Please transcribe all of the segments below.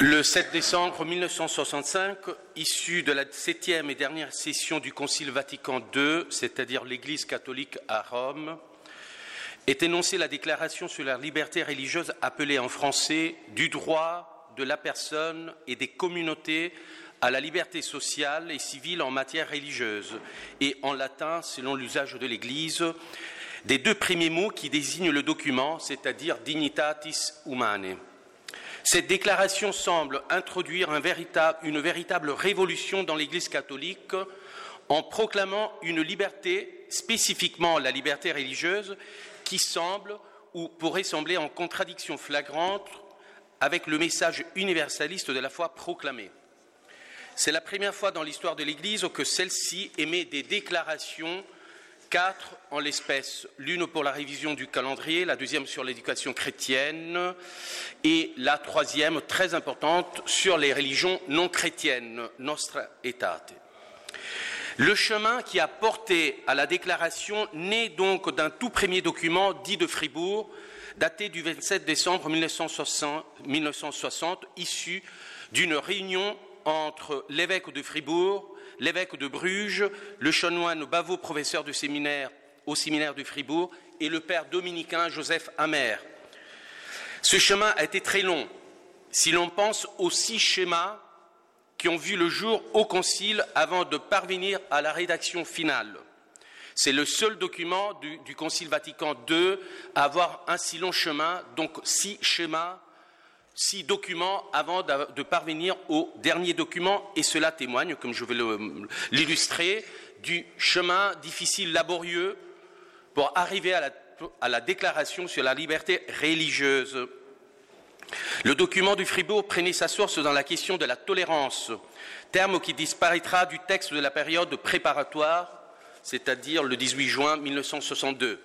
Le 7 décembre 1965, issu de la septième et dernière session du Concile Vatican II, c'est-à-dire l'Église catholique à Rome, est énoncée la déclaration sur la liberté religieuse appelée en français du droit de la personne et des communautés à la liberté sociale et civile en matière religieuse, et en latin, selon l'usage de l'Église, des deux premiers mots qui désignent le document, c'est-à-dire dignitatis humanae. Cette déclaration semble introduire une véritable révolution dans l'Église catholique en proclamant une liberté, spécifiquement la liberté religieuse, qui semble ou pourrait sembler en contradiction flagrante avec le message universaliste de la foi proclamée. C'est la première fois dans l'histoire de l'Église que celle-ci émet des déclarations quatre en l'espèce, l'une pour la révision du calendrier, la deuxième sur l'éducation chrétienne et la troisième, très importante, sur les religions non chrétiennes, Nostra Aetate. Le chemin qui a porté à la déclaration naît donc d'un tout premier document dit de Fribourg, daté du 27 décembre 1960, 1960 issu d'une réunion entre l'évêque de Fribourg, l'évêque de Bruges, le chanoine Bavot, professeur de séminaire au séminaire de Fribourg, et le père dominicain Joseph Amer. Ce chemin a été très long, si l'on pense aux six schémas qui ont vu le jour au Concile avant de parvenir à la rédaction finale. C'est le seul document du, du, Concile Vatican II à avoir un si long chemin, donc six schémas six documents avant de parvenir au dernier document, et cela témoigne, comme je vais l'illustrer, du chemin difficile, laborieux, pour arriver à la, à la, déclaration sur la liberté religieuse. Le document du Fribourg prenait sa source dans la question de la tolérance, terme qui disparaîtra du texte de la période préparatoire, c'est-à-dire le 18 juin 1962.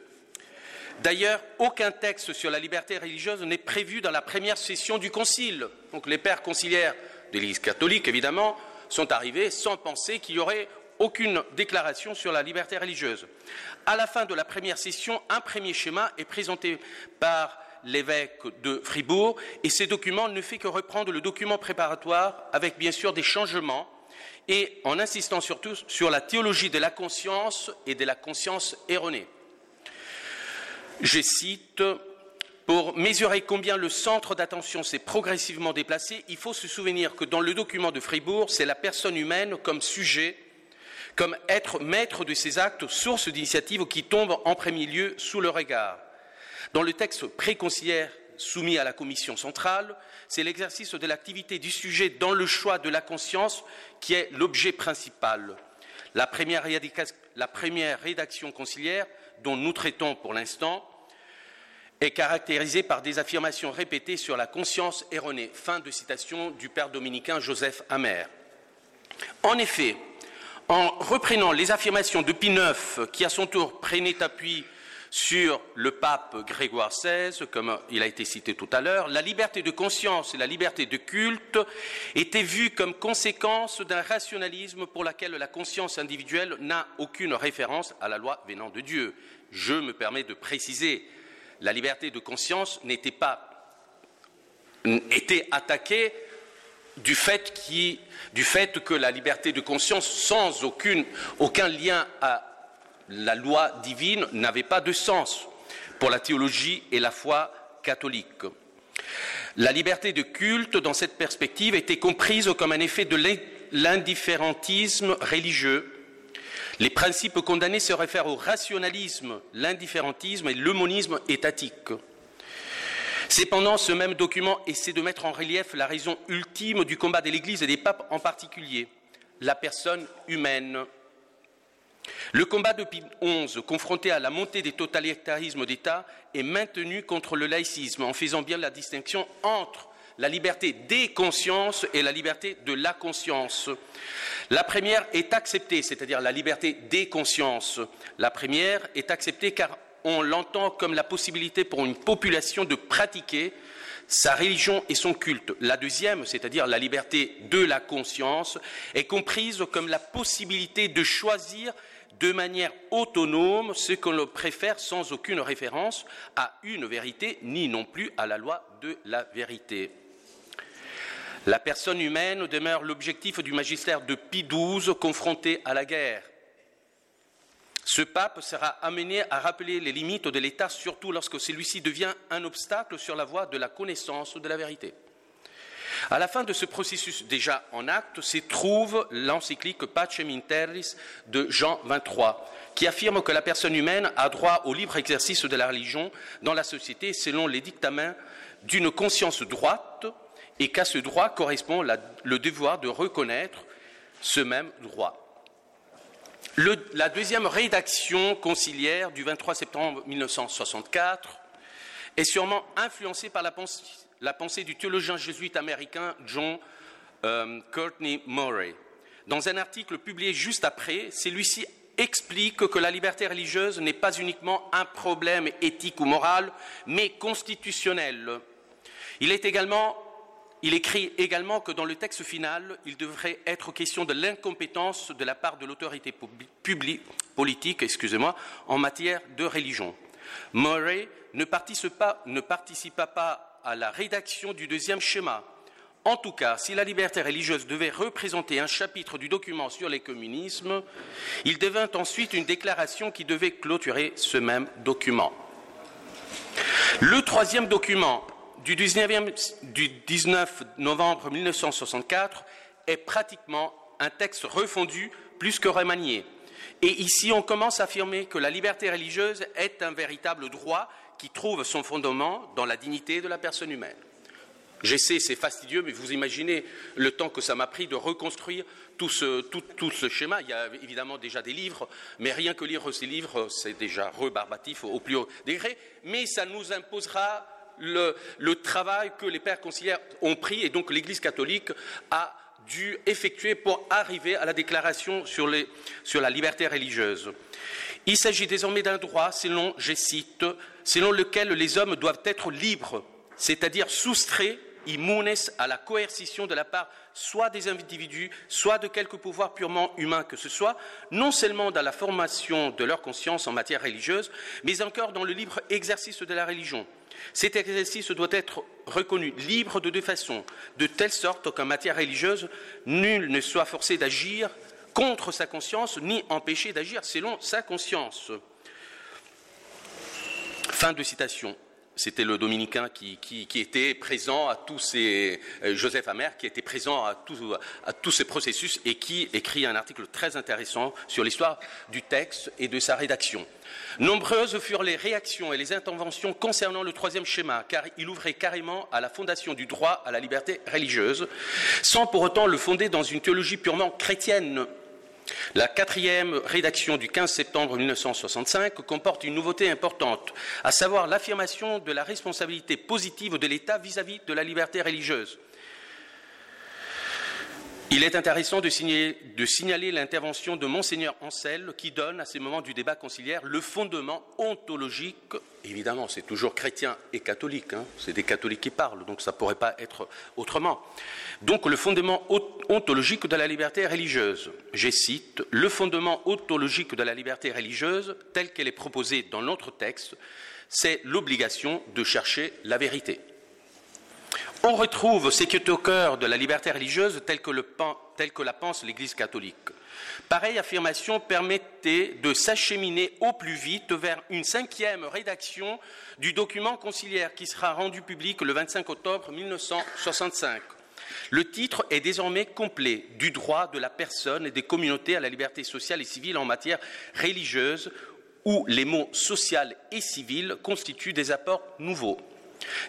D'ailleurs, aucun texte sur la liberté religieuse n'est prévu dans la première session du Concile. Donc les pères conciliaires de l'Église catholique, évidemment, sont arrivés sans penser qu'il y aurait aucune déclaration sur la liberté religieuse. À la fin de la première session, un premier schéma est présenté par l'évêque de Fribourg et ces documents ne fait que reprendre le document préparatoire avec bien sûr des changements et en insistant surtout sur la théologie de la conscience et de la conscience erronée. Je cite pour mesurer combien le centre d'attention s'est progressivement déplacé, il faut se souvenir que dans le document de Fribourg, c'est la personne humaine comme sujet, comme être maître de ses actes, source d'initiative qui tombe en premier lieu sous le regard. Dans le texte préconciliaire soumis à la commission centrale, c'est l'exercice de l'activité du sujet dans le choix de la conscience qui est l'objet principal. La première, rédaction conciliaire dont nous traitons pour l'instant est caractérisée par des affirmations répétées sur la conscience erronée. Fin de citation du père dominicain Joseph Amer. En effet, en reprenant les affirmations de Pie IX, qui à son tour prenait appui sur le pape Grégoire XVI, comme il a été cité tout à l'heure, la liberté de conscience et la liberté de culte étaient vues comme conséquence d'un rationalisme pour lequel la conscience individuelle n'a aucune référence à la loi venant de Dieu. Je me permets de préciser, la liberté de conscience n'était pas était attaquée du fait, que la liberté de conscience, sans aucun lien à la loi divine n'avait pas de sens pour la théologie et la foi catholique. La liberté de culte, dans cette perspective, était comprise comme un effet de l'indifférentisme religieux. Les principes condamnés se réfèrent au rationalisme, l'indifférentisme et l'homonisme étatique. Cependant, ce même document essaie de mettre en relief la raison ultime du combat de l'Église et des papes en particulier, la personne humaine le combat de Pie XI, confronté à la montée des totalitarismes d'État, est maintenu contre le laïcisme en faisant bien la distinction entre la liberté des consciences et la liberté de la conscience. La première est acceptée, c'est-à-dire la liberté des consciences. La première est acceptée car on l'entend comme la possibilité pour une population de pratiquer sa religion et son culte. La deuxième, c'est-à-dire la liberté de la conscience, est comprise comme la possibilité de choisir de manière autonome ce que l'on préfère sans aucune référence à une vérité ni non plus à la loi de la vérité. La personne humaine demeure l'objectif du magistère de Pie XII confronté à la guerre. Ce pape sera amené à rappeler les limites de l'État, surtout lorsque celui-ci devient un obstacle sur la voie de la connaissance de la vérité. À la fin de ce processus déjà en acte se trouve l'encyclique Pacem in Terris de Jean XXIII, qui affirme que la personne humaine a droit au libre exercice de la religion dans la société selon les dictaments d'une conscience droite et qu'à ce droit correspond le devoir de reconnaître ce même droit. la deuxième rédaction conciliaire du 23 septembre 1964 est sûrement influencée par la pensée, du théologien jésuite américain John euh, Courtney Murray. Dans un article publié juste après, celui-ci explique que la liberté religieuse n'est pas uniquement un problème éthique ou moral, mais constitutionnel. Il est également il écrit également que dans le texte final, il devrait être question de l'incompétence de la part de l'autorité politique excusez-moi, en matière de religion. Murray ne participa, ne participa pas à la rédaction du deuxième schéma. En tout cas, si la liberté religieuse devait représenter un chapitre du document sur les communismes, il devint ensuite une déclaration qui devait clôturer ce même document. Le troisième document du 19, novembre 1964 est pratiquement un texte refondu plus que remanié. Et ici, on commence à affirmer que la liberté religieuse est un véritable droit qui trouve son fondement dans la dignité de la personne humaine. J'essaie, c'est fastidieux, mais vous imaginez le temps que ça m'a pris de reconstruire tout ce, tout ce, schéma. Il y a évidemment déjà des livres, mais rien que lire ces livres, c'est déjà rebarbatif au plus haut degré. Mais ça nous imposera le, travail que les pères conciliaires ont pris et donc l'Église catholique a dû effectuer pour arriver à la déclaration sur, la liberté religieuse. Il s'agit désormais d'un droit, selon, je cite, selon lequel les hommes doivent être libres, c'est-à-dire soustraits immunes à la coercition de la part soit des individus, soit de quelque pouvoir purement humain que ce soit, non seulement dans la formation de leur conscience en matière religieuse, mais encore dans le libre exercice de la religion. Cet exercice doit être reconnu libre de deux façons, de telle sorte qu'en matière religieuse, nul ne soit forcé d'agir contre sa conscience, ni empêché d'agir selon sa conscience. Fin de citation. C'était le dominicain qui, était présent à tous ces, euh, Joseph Amer, qui était présent à, à tous ces processus et qui écrit un article très intéressant sur l'histoire du texte et de sa rédaction. Nombreuses furent les réactions et les interventions concernant le troisième schéma, car il ouvrait carrément à la fondation du droit à la liberté religieuse, sans pour autant le fonder dans une théologie purement chrétienne la quatrième rédaction du 15 septembre 1965 comporte une nouveauté importante, à savoir l'affirmation de la responsabilité positive de l'État vis-à-vis de la liberté religieuse. Il est intéressant de signaler, l'intervention de Monseigneur Ancel qui donne, à ces moments du débat conciliaire, le fondement ontologique. Évidemment, c'est toujours chrétien et catholique, hein. c'est des catholiques qui parlent, donc ça ne pourrait pas être autrement. Donc le fondement ontologique de la liberté religieuse. Je cite, le fondement ontologique de la liberté religieuse, tel qu'elle est proposée dans notre texte, c'est l'obligation de chercher la vérité. On retrouve ce qui est au cœur de la liberté religieuse telle que, la pense l'Église catholique. Pareille affirmation permettait de s'acheminer au plus vite vers une cinquième rédaction du document conciliaire qui sera rendu public le 25 octobre 1965. Le titre est désormais complet du droit de la personne et des communautés à la liberté sociale et civile en matière religieuse, où les mots social et civil constituent des apports nouveaux.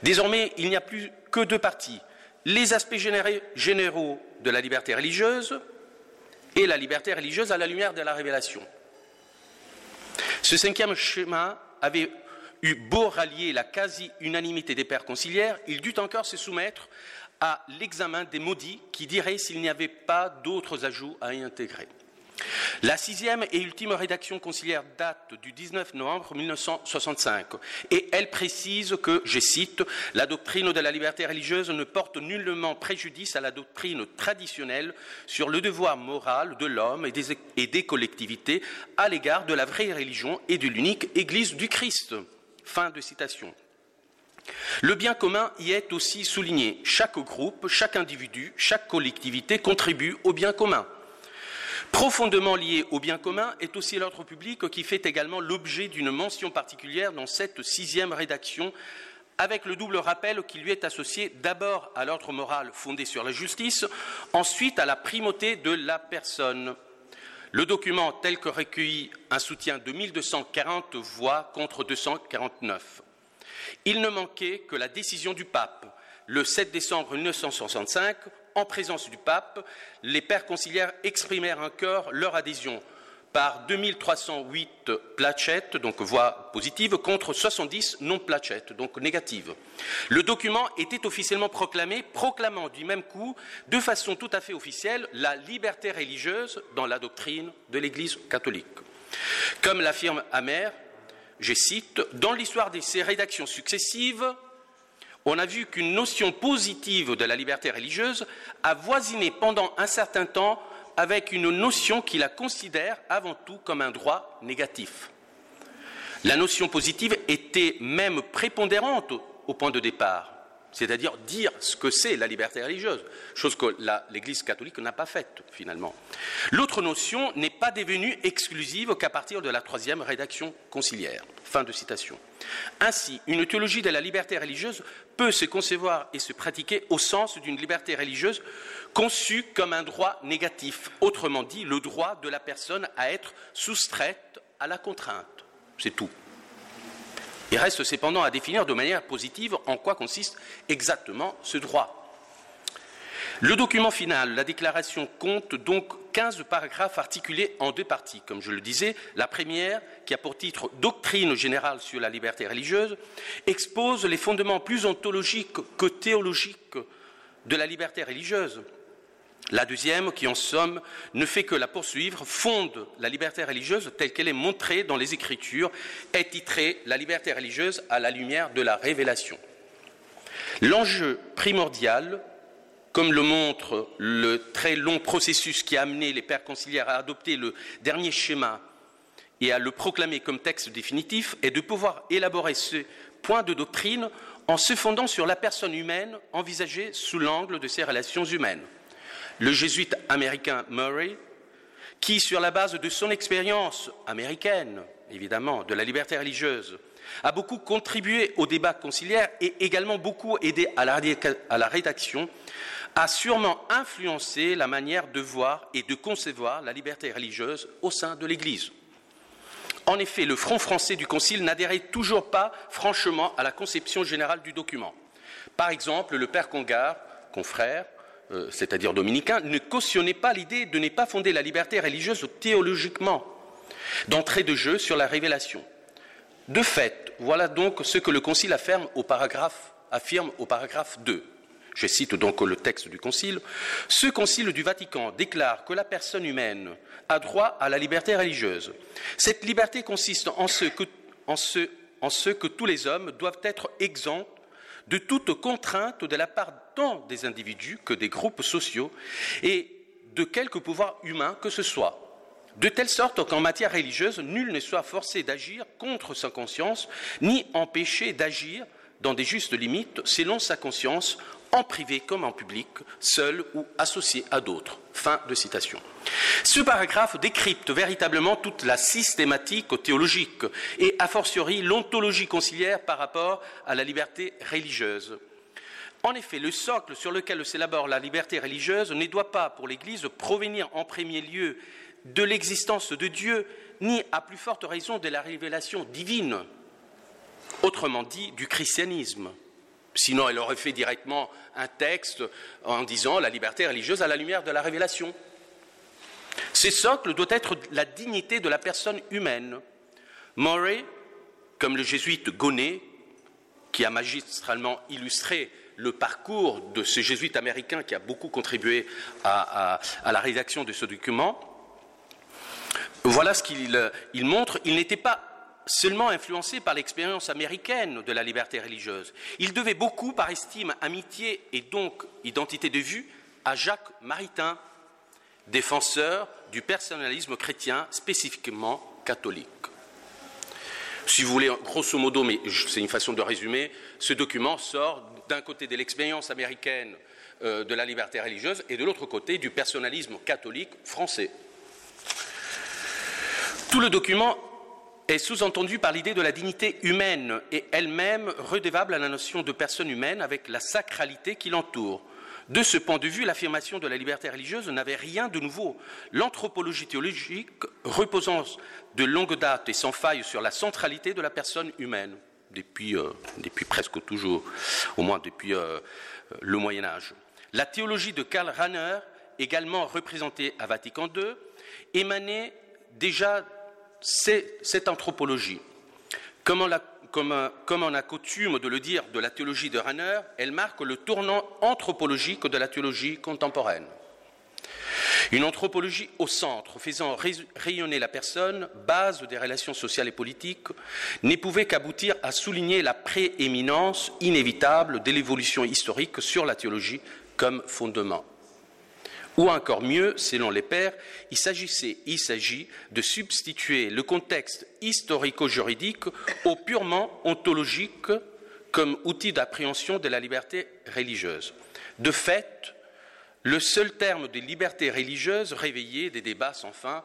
Désormais, il n'y a plus que deux parties les aspects généraux de la liberté religieuse et la liberté religieuse à la lumière de la révélation. Ce cinquième schéma avait eu beau rallier la quasi-unanimité des pères conciliaires, il dut encore se soumettre à l'examen des maudits qui diraient s'il n'y avait pas d'autres ajouts à y intégrer. La sixième et ultime rédaction conciliaire date du 19 novembre 1965 et elle précise que, je cite, la doctrine de la liberté religieuse ne porte nullement préjudice à la doctrine traditionnelle sur le devoir moral de l'homme et des, collectivités à l'égard de la vraie religion et de l'unique Église du Christ. Le bien commun y est aussi souligné. Chaque groupe, chaque individu, chaque collectivité contribue au bien commun. Profondément lié au bien commun est aussi l'ordre public qui fait également l'objet d'une mention particulière dans cette sixième rédaction avec le double rappel qui lui est associé d'abord à l'ordre moral fondé sur la justice, ensuite à la primauté de la personne. Le document tel que recueilli un soutien de 1240 voix contre 249. Il ne manquait que la décision du pape le 7 décembre 1965 en présence du pape, les pères conciliaires exprimèrent encore leur adhésion par 2308 plachettes, donc voix positives, contre 70 non plachettes, donc négatives. Le document était officiellement proclamé, proclamant du même coup, de façon tout à fait officielle, la liberté religieuse dans la doctrine de l'Église catholique. Comme l'affirme Amer, je cite, dans l'histoire de ces rédactions successives, on a vu qu'une notion positive de la liberté religieuse a voisiné pendant un certain temps avec une notion qui la considère avant tout comme un droit négatif. La notion positive était même prépondérante au point de départ c'est-à-dire dire ce que c'est la liberté religieuse, chose que l'Église catholique n'a pas faite finalement. L'autre notion n'est pas devenue exclusive qu'à partir de la troisième rédaction conciliaire. Fin de citation. Ainsi, une théologie de la liberté religieuse peut se concevoir et se pratiquer au sens d'une liberté religieuse conçue comme un droit négatif, autrement dit le droit de la personne à être soustraite à la contrainte. C'est tout. Il reste cependant à définir de manière positive en quoi consiste exactement ce droit. Le document final, la déclaration, compte donc 15 paragraphes articulés en deux parties. Comme je le disais, la première, qui a pour titre Doctrine générale sur la liberté religieuse, expose les fondements plus ontologiques que théologiques de la liberté religieuse, la deuxième, qui en somme ne fait que la poursuivre, fonde la liberté religieuse telle qu'elle est montrée dans les Écritures, est titrée La liberté religieuse à la lumière de la révélation. L'enjeu primordial, comme le montre le très long processus qui a amené les pères conciliaires à adopter le dernier schéma et à le proclamer comme texte définitif, est de pouvoir élaborer ce point de doctrine en se fondant sur la personne humaine envisagée sous l'angle de ses relations humaines le jésuite américain Murray, qui, sur la base de son expérience américaine, évidemment, de la liberté religieuse, a beaucoup contribué au débat conciliaire et également beaucoup aidé à la, rédaction, a sûrement influencé la manière de voir et de concevoir la liberté religieuse au sein de l'Église. En effet, le Front français du Concile n'adhérait toujours pas franchement à la conception générale du document. Par exemple, le père Congar, confrère, euh, c'est-à-dire dominicain, ne cautionnait pas l'idée de ne pas fonder la liberté religieuse théologiquement, d'entrée de jeu sur la révélation. De fait, voilà donc ce que le Concile affirme au paragraphe, affirme au paragraphe 2. Je cite donc le texte du Concile. Ce Concile du Vatican déclare que la personne humaine a droit à la liberté religieuse. Cette liberté consiste en ce que tous les hommes doivent être exempts de toute contrainte de la part tant des individus que des groupes sociaux et de quelque pouvoir humain que ce soit, de telle sorte qu'en matière religieuse, nul ne soit forcé d'agir contre sa conscience, ni empêché d'agir dans des justes limites selon sa conscience, en privé comme en public, seul ou associé à d'autres. Fin de citation. Ce paragraphe décrypte véritablement toute la systématique théologique et a fortiori l'ontologie conciliaire par rapport à la liberté religieuse. En effet, le socle sur lequel s'élabore la liberté religieuse ne doit pas, pour l'Église, provenir en premier lieu de l'existence de Dieu, ni à plus forte raison de la révélation divine, autrement dit du christianisme. Sinon, elle aurait fait directement un texte en disant la liberté religieuse à la lumière de la révélation. Ce socle doit être la dignité de la personne humaine. Murray, comme le jésuite Gonnet, qui a magistralement illustré le parcours de ce jésuite américain qui a beaucoup contribué à, la rédaction de ce document, voilà ce qu'il montre. Il n'était pas seulement influencé par l'expérience américaine de la liberté religieuse. Il devait beaucoup, par estime, amitié et donc identité de vue, à Jacques Maritain, défenseur du personnalisme chrétien spécifiquement catholique. Si vous voulez, grosso modo, mais c'est une façon de résumer, ce document sort d'un côté de l'expérience américaine euh, de la liberté religieuse et de l'autre côté du personnalisme catholique français. Tout le document est sous-entendu par l'idée de la dignité humaine et elle-même redévable à la notion de personne humaine avec la sacralité qui l'entoure. De ce point de vue, l'affirmation de la liberté religieuse n'avait rien de nouveau. L'anthropologie théologique, reposant de longue date et sans faille sur la centralité de la personne humaine, depuis, euh, presque toujours, au moins depuis euh, le Moyen Âge. La théologie de Karl Rahner, également représentée à Vatican II, émanait déjà cette anthropologie. Comme on, a, coutume de le dire de la théologie de Rahner, elle marque le tournant anthropologique de la théologie contemporaine. Une anthropologie au centre, faisant rayonner la personne, base des relations sociales et politiques, n'y pouvait qu'aboutir à souligner la prééminence inévitable de l'évolution historique sur la théologie comme fondement. Ou encore mieux, selon les pères, il s'agissait, s'agit de substituer le contexte historico-juridique au purement ontologique comme outil d'appréhension de la liberté religieuse. De fait, le seul terme de liberté religieuse réveillait des débats sans fin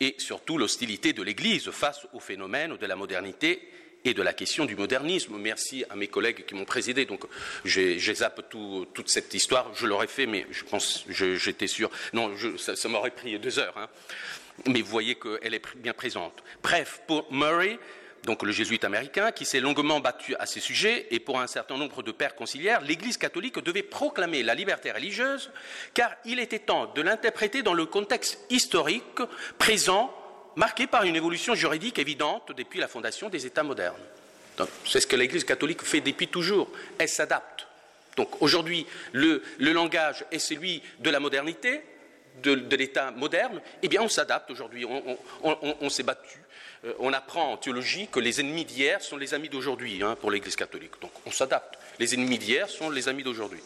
et surtout l'hostilité de l'Église face au phénomène de la modernité et de la question du modernisme. Merci à mes collègues qui m'ont présidé. Donc, j'ai zappé toute cette histoire. Je l'aurais fait, mais je pense, j'étais sûr. Non, ça, m'aurait pris deux heures. Hein. Mais vous voyez qu'elle est bien présente. Bref, pour Murray, donc le jésuite américain, qui s'est longuement battu à ces sujets, et pour un certain nombre de pères conciliaires, l'Église catholique devait proclamer la liberté religieuse, car il était temps de l'interpréter dans le contexte historique présent marquée par une évolution juridique évidente depuis la fondation des États modernes. C'est ce que l'Église catholique fait depuis toujours. Elle s'adapte. Donc aujourd'hui, le, langage est celui de la modernité, de, l'État moderne. Eh bien, on s'adapte aujourd'hui. On, s'est battu. Euh, on apprend en théologie que les ennemis d'hier sont les amis d'aujourd'hui hein, pour l'Église catholique. Donc on s'adapte. Les ennemis d'hier sont les amis d'aujourd'hui.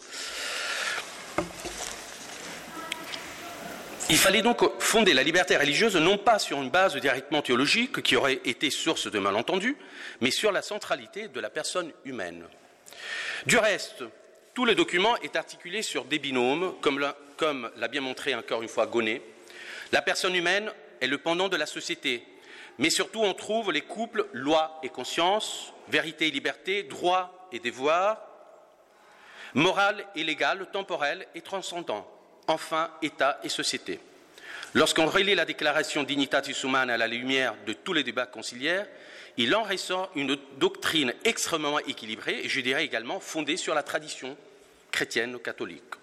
Il fallait donc fonder la liberté religieuse non pas sur une base directement théologique qui aurait été source de malentendus, mais sur la centralité de la personne humaine. Du reste, tout le document est articulé sur des binômes, comme l'a bien montré encore une fois Gonnet. La personne humaine est le pendant de la société, mais surtout on trouve les couples loi et conscience, vérité et liberté, droit et devoir, morale et légale, temporel et transcendant enfin État et société. Lorsqu'on relie la déclaration Dignitatis Humana à la lumière de tous les débats conciliaires, il en ressort une doctrine extrêmement équilibrée et je dirais également fondée sur la tradition chrétienne catholique.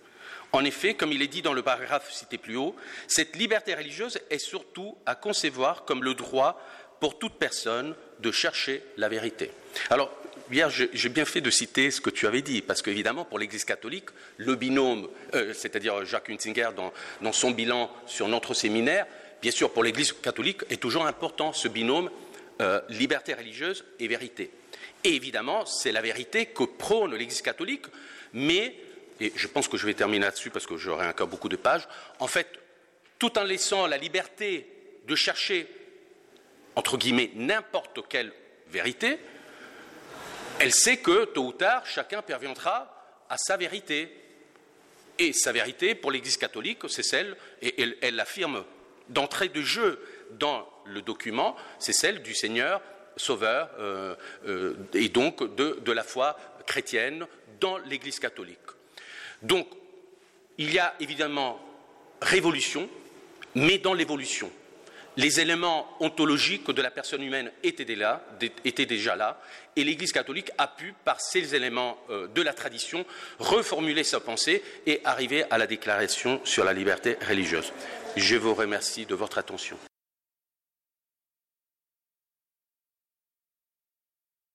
En effet, comme il est dit dans le paragraphe cité plus haut, cette liberté religieuse est surtout à concevoir comme le droit pour toute personne de chercher la vérité. Alors, Hier, j'ai bien fait de citer ce que tu avais dit, parce qu'évidemment, pour l'Église catholique, le binôme, euh, c'est-à-dire Jacques Hunzinger dans, son bilan sur notre séminaire, bien sûr, pour l'Église catholique, est toujours important ce binôme euh, liberté religieuse et vérité. Et évidemment, c'est la vérité que prône l'Église catholique, mais, et je pense que je vais terminer là-dessus parce que j'aurai encore beaucoup de pages, en fait, tout en laissant la liberté de chercher, entre guillemets, n'importe quelle vérité, elle sait que, tôt ou tard, chacun parviendra à sa vérité. Et sa vérité, pour l'Église catholique, c'est celle, et elle l'affirme d'entrée de jeu dans le document, c'est celle du Seigneur Sauveur, euh, euh, et donc de, de la foi chrétienne dans l'Église catholique. Donc, il y a évidemment révolution, mais dans l'évolution les éléments ontologiques de la personne humaine étaient déjà là, et l'Église catholique a pu, par ces éléments euh, de la tradition, reformuler sa pensée et arriver à la déclaration sur la liberté religieuse. Je vous remercie de votre attention.